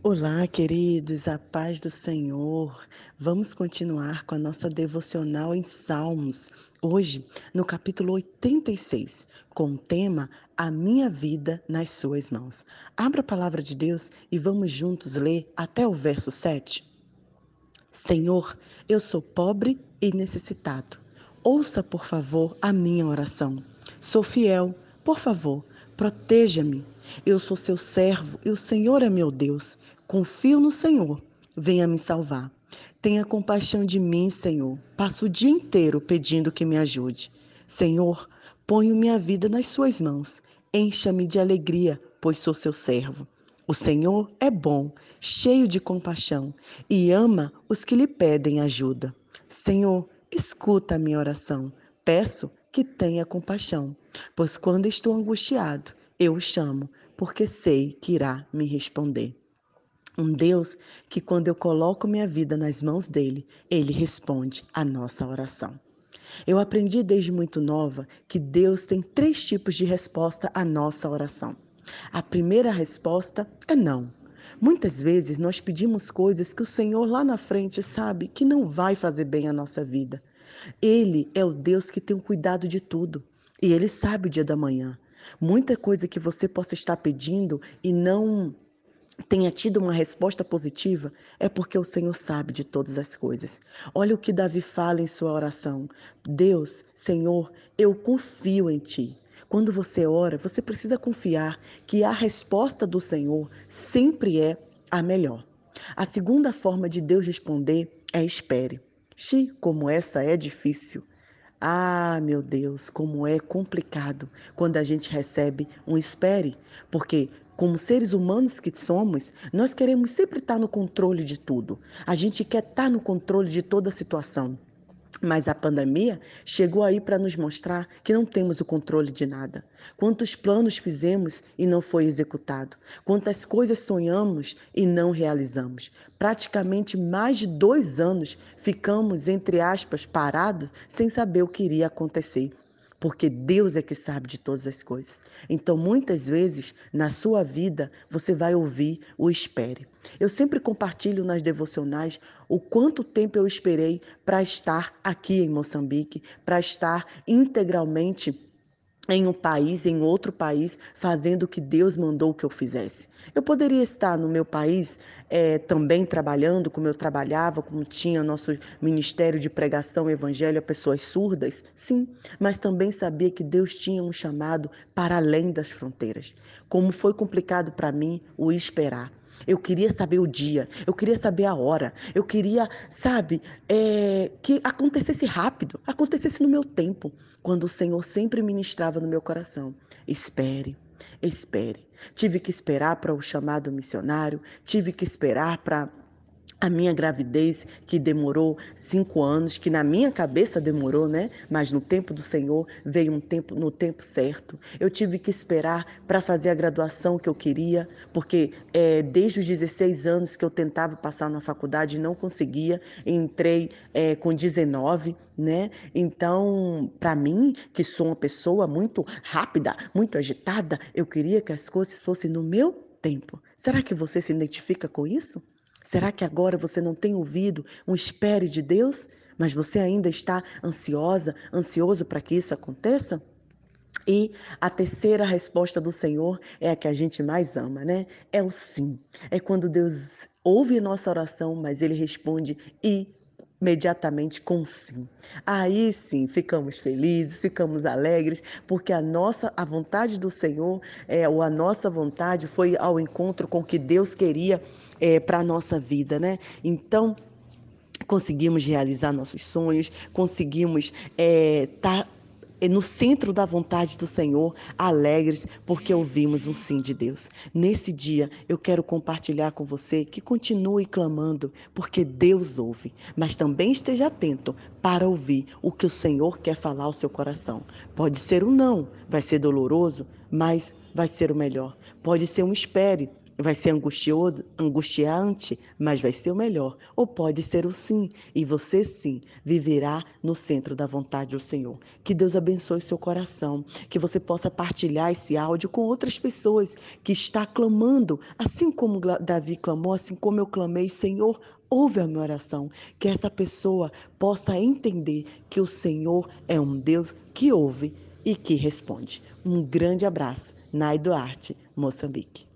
Olá, queridos, a paz do Senhor. Vamos continuar com a nossa devocional em Salmos, hoje no capítulo 86, com o tema A Minha Vida nas Suas Mãos. Abra a palavra de Deus e vamos juntos ler até o verso 7. Senhor, eu sou pobre e necessitado. Ouça, por favor, a minha oração. Sou fiel, por favor, proteja-me. Eu sou seu servo e o Senhor é meu Deus. Confio no Senhor. Venha me salvar. Tenha compaixão de mim, Senhor. Passo o dia inteiro pedindo que me ajude. Senhor, ponho minha vida nas suas mãos. Encha-me de alegria, pois sou seu servo. O Senhor é bom, cheio de compaixão e ama os que lhe pedem ajuda. Senhor, escuta a minha oração. Peço que tenha compaixão, pois quando estou angustiado, eu o chamo, porque sei que irá me responder. Um Deus que, quando eu coloco minha vida nas mãos dele, ele responde a nossa oração. Eu aprendi desde muito nova que Deus tem três tipos de resposta à nossa oração. A primeira resposta é não. Muitas vezes nós pedimos coisas que o Senhor lá na frente sabe que não vai fazer bem à nossa vida. Ele é o Deus que tem o cuidado de tudo e ele sabe o dia da manhã. Muita coisa que você possa estar pedindo e não tenha tido uma resposta positiva, é porque o Senhor sabe de todas as coisas. Olha o que Davi fala em sua oração: Deus, Senhor, eu confio em ti. Quando você ora, você precisa confiar que a resposta do Senhor sempre é a melhor. A segunda forma de Deus responder é espere. Xi, como essa é difícil. Ah, meu Deus, como é complicado quando a gente recebe um espere, porque como seres humanos que somos, nós queremos sempre estar no controle de tudo. A gente quer estar no controle de toda a situação. Mas a pandemia chegou aí para nos mostrar que não temos o controle de nada. Quantos planos fizemos e não foi executado? Quantas coisas sonhamos e não realizamos? Praticamente mais de dois anos ficamos, entre aspas, parados sem saber o que iria acontecer porque Deus é que sabe de todas as coisas. Então, muitas vezes, na sua vida, você vai ouvir o espere. Eu sempre compartilho nas devocionais o quanto tempo eu esperei para estar aqui em Moçambique, para estar integralmente em um país, em outro país, fazendo o que Deus mandou que eu fizesse. Eu poderia estar no meu país é, também trabalhando como eu trabalhava, como tinha nosso ministério de pregação evangelho a pessoas surdas, sim, mas também sabia que Deus tinha um chamado para além das fronteiras. Como foi complicado para mim o esperar. Eu queria saber o dia, eu queria saber a hora, eu queria, sabe, é, que acontecesse rápido, acontecesse no meu tempo, quando o Senhor sempre ministrava no meu coração. Espere, espere. Tive que esperar para o chamado missionário, tive que esperar para a minha gravidez, que demorou cinco anos, que na minha cabeça demorou, né? Mas no tempo do Senhor veio um tempo no tempo certo. Eu tive que esperar para fazer a graduação que eu queria, porque é, desde os 16 anos que eu tentava passar na faculdade e não conseguia, entrei é, com 19, né? Então, para mim, que sou uma pessoa muito rápida, muito agitada, eu queria que as coisas fossem no meu tempo. Será que você se identifica com isso? Será que agora você não tem ouvido um espere de Deus, mas você ainda está ansiosa, ansioso para que isso aconteça? E a terceira resposta do Senhor é a que a gente mais ama, né? É o sim. É quando Deus ouve nossa oração, mas ele responde e imediatamente com sim. Aí sim ficamos felizes, ficamos alegres, porque a nossa a vontade do Senhor, é, ou a nossa vontade foi ao encontro com o que Deus queria é, para a nossa vida, né? Então conseguimos realizar nossos sonhos, conseguimos estar é, tá no centro da vontade do Senhor, alegres porque ouvimos um sim de Deus. Nesse dia, eu quero compartilhar com você que continue clamando, porque Deus ouve, mas também esteja atento para ouvir o que o Senhor quer falar ao seu coração. Pode ser um não, vai ser doloroso, mas vai ser o melhor. Pode ser um espere, Vai ser angustiante, mas vai ser o melhor. Ou pode ser o sim, e você sim viverá no centro da vontade do Senhor. Que Deus abençoe seu coração, que você possa partilhar esse áudio com outras pessoas que está clamando, assim como Davi clamou, assim como eu clamei, Senhor, ouve a minha oração, que essa pessoa possa entender que o Senhor é um Deus que ouve e que responde. Um grande abraço, Nai Duarte, Moçambique.